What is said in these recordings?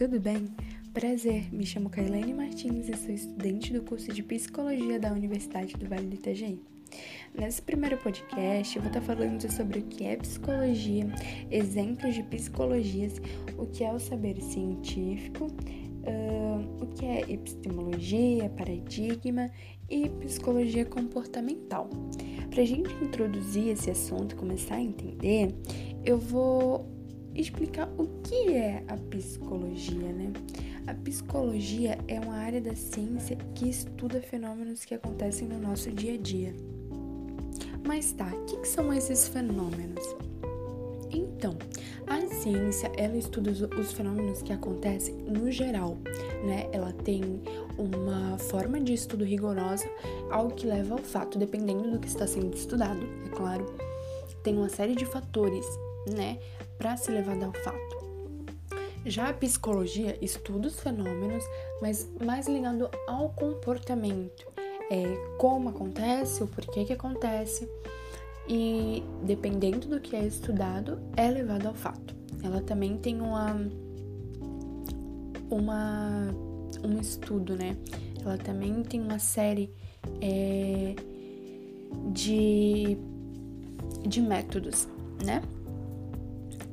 tudo bem? Prazer, me chamo Kailane Martins e sou estudante do curso de Psicologia da Universidade do Vale do Itajaí. Nesse primeiro podcast, eu vou estar falando sobre o que é psicologia, exemplos de psicologias, o que é o saber científico, uh, o que é epistemologia, paradigma e psicologia comportamental. Para a gente introduzir esse assunto e começar a entender, eu vou explicar o que é a psicologia, né? A psicologia é uma área da ciência que estuda fenômenos que acontecem no nosso dia a dia. Mas tá, o que, que são esses fenômenos? Então, a ciência, ela estuda os fenômenos que acontecem no geral, né? Ela tem uma forma de estudo rigorosa, algo que leva ao fato, dependendo do que está sendo estudado, é claro. Tem uma série de fatores, né, para se levar ao fato. Já a psicologia estuda os fenômenos, mas mais ligado ao comportamento, é, como acontece, o porquê que acontece, e dependendo do que é estudado, é levado ao fato. Ela também tem uma, uma um estudo, né? Ela também tem uma série é, de, de métodos, né?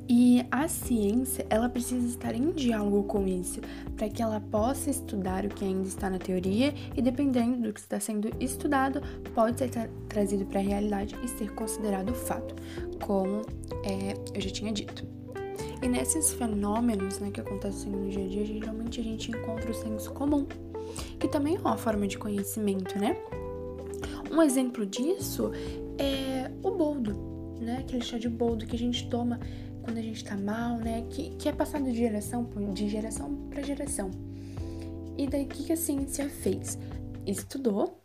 E a ciência, ela precisa estar em diálogo com isso, para que ela possa estudar o que ainda está na teoria e, dependendo do que está sendo estudado, pode ser tra trazido para a realidade e ser considerado fato, como é, eu já tinha dito. E nesses fenômenos né, que acontecem no dia a dia, geralmente a gente encontra o senso comum, que também é uma forma de conhecimento, né? Um exemplo disso é o boldo, né? Aquele chá de boldo que a gente toma quando a gente tá mal, né? Que, que é passado de geração de geração para geração. E daí o que, que a ciência fez? Estudou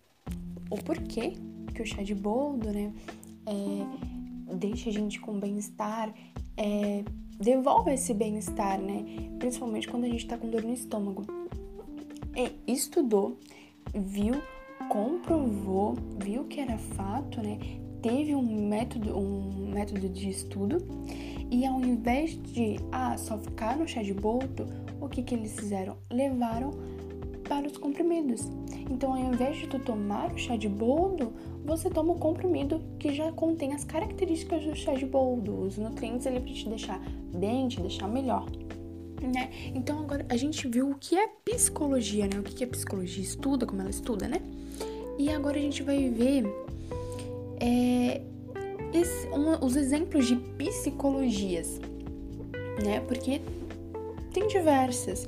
o porquê que o chá de boldo, né? É, deixa a gente com bem-estar, é, devolve esse bem-estar, né? Principalmente quando a gente tá com dor no estômago. É, estudou, viu, comprovou, viu que era fato, né? Teve um método, um método de estudo e ao invés de ah, só ficar no chá de boldo, o que, que eles fizeram? Levaram para os comprimidos. Então, ao invés de tu tomar o chá de boldo, você toma o comprimido que já contém as características do chá de boldo, os nutrientes ele para te deixar bem, te deixar melhor. Né? Então agora a gente viu o que é psicologia, né? O que é psicologia estuda, como ela estuda, né? E agora a gente vai ver é, esse, um, os exemplos de psicologias, né? Porque tem diversas.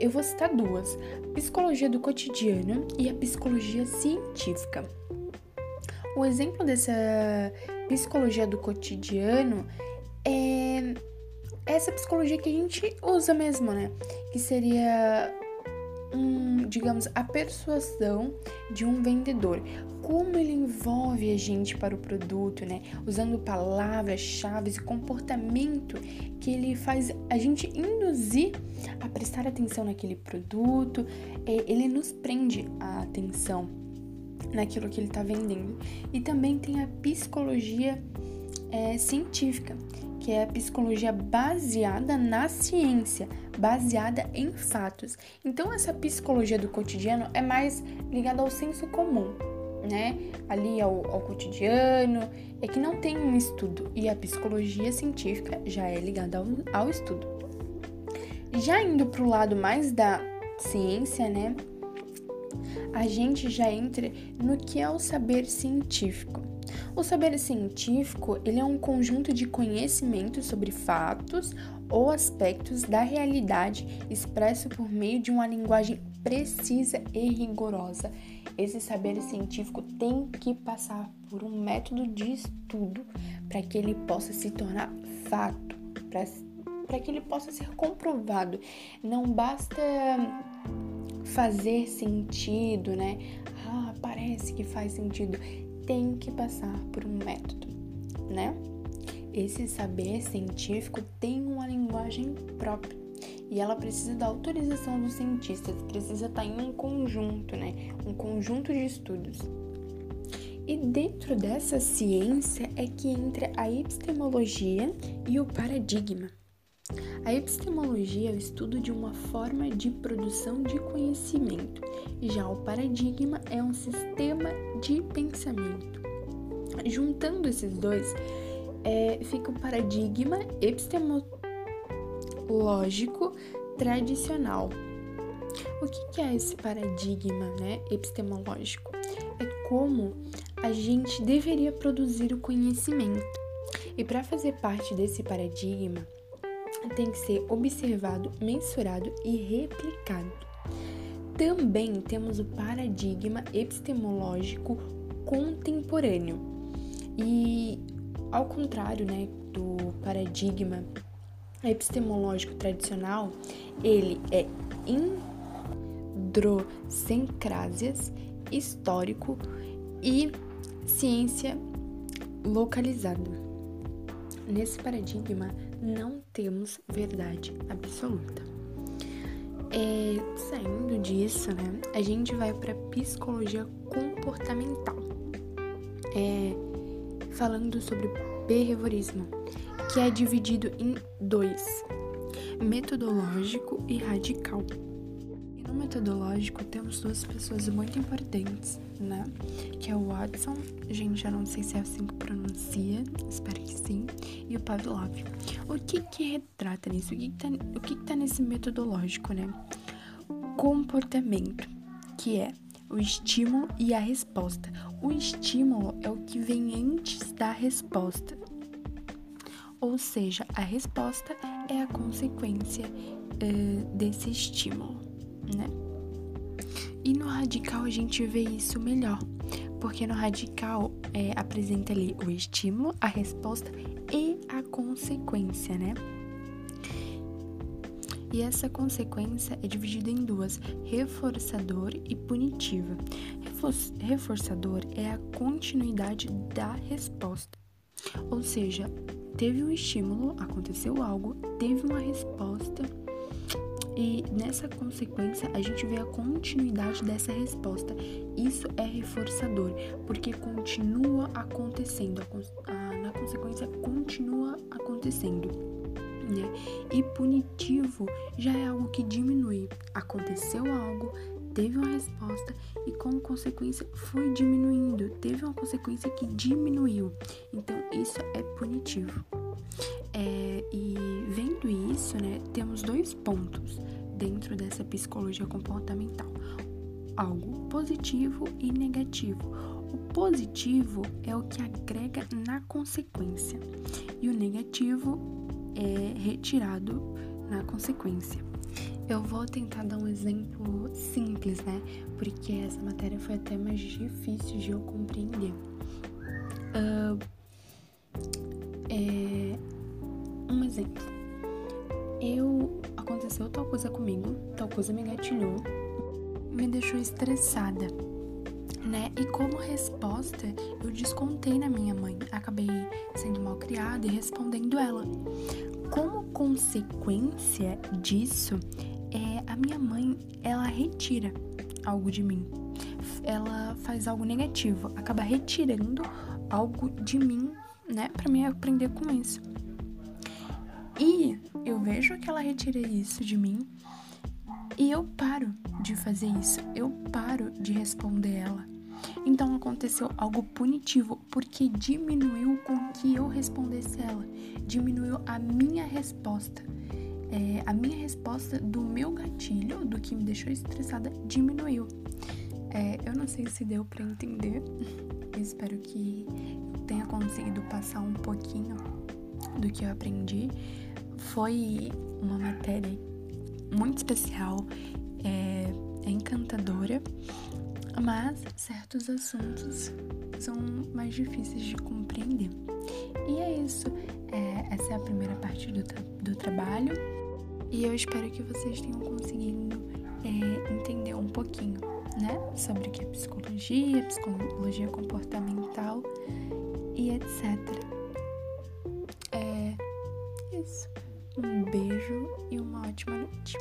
Eu vou citar duas: psicologia do cotidiano e a psicologia científica. O exemplo dessa psicologia do cotidiano é essa psicologia que a gente usa mesmo, né? Que seria um, digamos, a persuasão de um vendedor. Como ele envolve a gente para o produto, né? Usando palavras-chave e comportamento que ele faz a gente induzir a prestar atenção naquele produto. É, ele nos prende a atenção naquilo que ele está vendendo. E também tem a psicologia é, científica, que é a psicologia baseada na ciência, baseada em fatos. Então, essa psicologia do cotidiano é mais ligada ao senso comum, né? Ali ao, ao cotidiano, é que não tem um estudo. E a psicologia científica já é ligada ao, ao estudo. Já indo para o lado mais da ciência, né? A gente já entra no que é o saber científico. O saber científico ele é um conjunto de conhecimentos sobre fatos ou aspectos da realidade expresso por meio de uma linguagem precisa e rigorosa. Esse saber científico tem que passar por um método de estudo para que ele possa se tornar fato, para que ele possa ser comprovado. Não basta fazer sentido, né? Ah, parece que faz sentido tem que passar por um método, né? Esse saber científico tem uma linguagem própria e ela precisa da autorização dos cientistas, precisa estar em um conjunto, né? Um conjunto de estudos. E dentro dessa ciência é que entra a epistemologia e o paradigma, A epistemologia é o estudo de uma forma de produção de conhecimento, já o paradigma é um sistema de pensamento. Juntando esses dois, é, fica o paradigma epistemológico tradicional. O que é esse paradigma né, epistemológico? É como a gente deveria produzir o conhecimento. E para fazer parte desse paradigma, tem que ser observado, mensurado e replicado. Também temos o paradigma epistemológico contemporâneo. E ao contrário, né, do paradigma epistemológico tradicional, ele é hidrosencrásias, histórico e ciência localizada. Nesse paradigma, não temos verdade absoluta. É, saindo disso, né, a gente vai para psicologia comportamental, é, falando sobre behaviorismo, que é dividido em dois: metodológico e radical metodológico, temos duas pessoas muito importantes, né? Que é o Watson, gente, eu não sei se é assim que pronuncia, espero que sim, e o Pavlov. O que que retrata nisso? O que que tá, o que que tá nesse metodológico, né? Comportamento, que é o estímulo e a resposta. O estímulo é o que vem antes da resposta. Ou seja, a resposta é a consequência uh, desse estímulo né? E no radical a gente vê isso melhor, porque no radical é, apresenta ali o estímulo, a resposta e consequência, né? E essa consequência é dividida em duas: reforçador e punitiva. Reforçador é a continuidade da resposta, ou seja, teve um estímulo, aconteceu algo, teve uma resposta e nessa consequência, a gente vê a continuidade dessa resposta. Isso é reforçador, porque continua acontecendo, a, a, na consequência, continua acontecendo. Né? E punitivo já é algo que diminui. Aconteceu algo, teve uma resposta e, como consequência, foi diminuindo. Teve uma consequência que diminuiu. Então, isso é punitivo. É, e vendo isso, né, temos dois pontos dentro dessa psicologia comportamental: algo positivo e negativo. O positivo é o que agrega na consequência, e o negativo é retirado na consequência. Eu vou tentar dar um exemplo simples, né? Porque essa matéria foi até mais difícil de eu compreender. Uh, é, um exemplo. Eu aconteceu tal coisa comigo, tal coisa me gatilhou, me deixou estressada, né? E como resposta, eu descontei na minha mãe, acabei sendo mal criada e respondendo ela. Como consequência disso, é, a minha mãe, ela retira algo de mim. Ela faz algo negativo, acaba retirando algo de mim, né, para mim aprender com isso. E eu vejo que ela retira isso de mim e eu paro de fazer isso, eu paro de responder ela. Então aconteceu algo punitivo porque diminuiu com que eu respondesse ela, diminuiu a minha resposta. É, a minha resposta do meu gatilho, do que me deixou estressada, diminuiu. É, eu não sei se deu para entender, espero que tenha conseguido passar um pouquinho do que eu aprendi foi uma matéria muito especial, é, é encantadora, mas certos assuntos são mais difíceis de compreender. E é isso. É, essa é a primeira parte do, tra do trabalho. E eu espero que vocês tenham conseguido é, entender um pouquinho, né? Sobre o que é psicologia, psicologia comportamental e etc. É isso. Um beijo e uma ótima noite.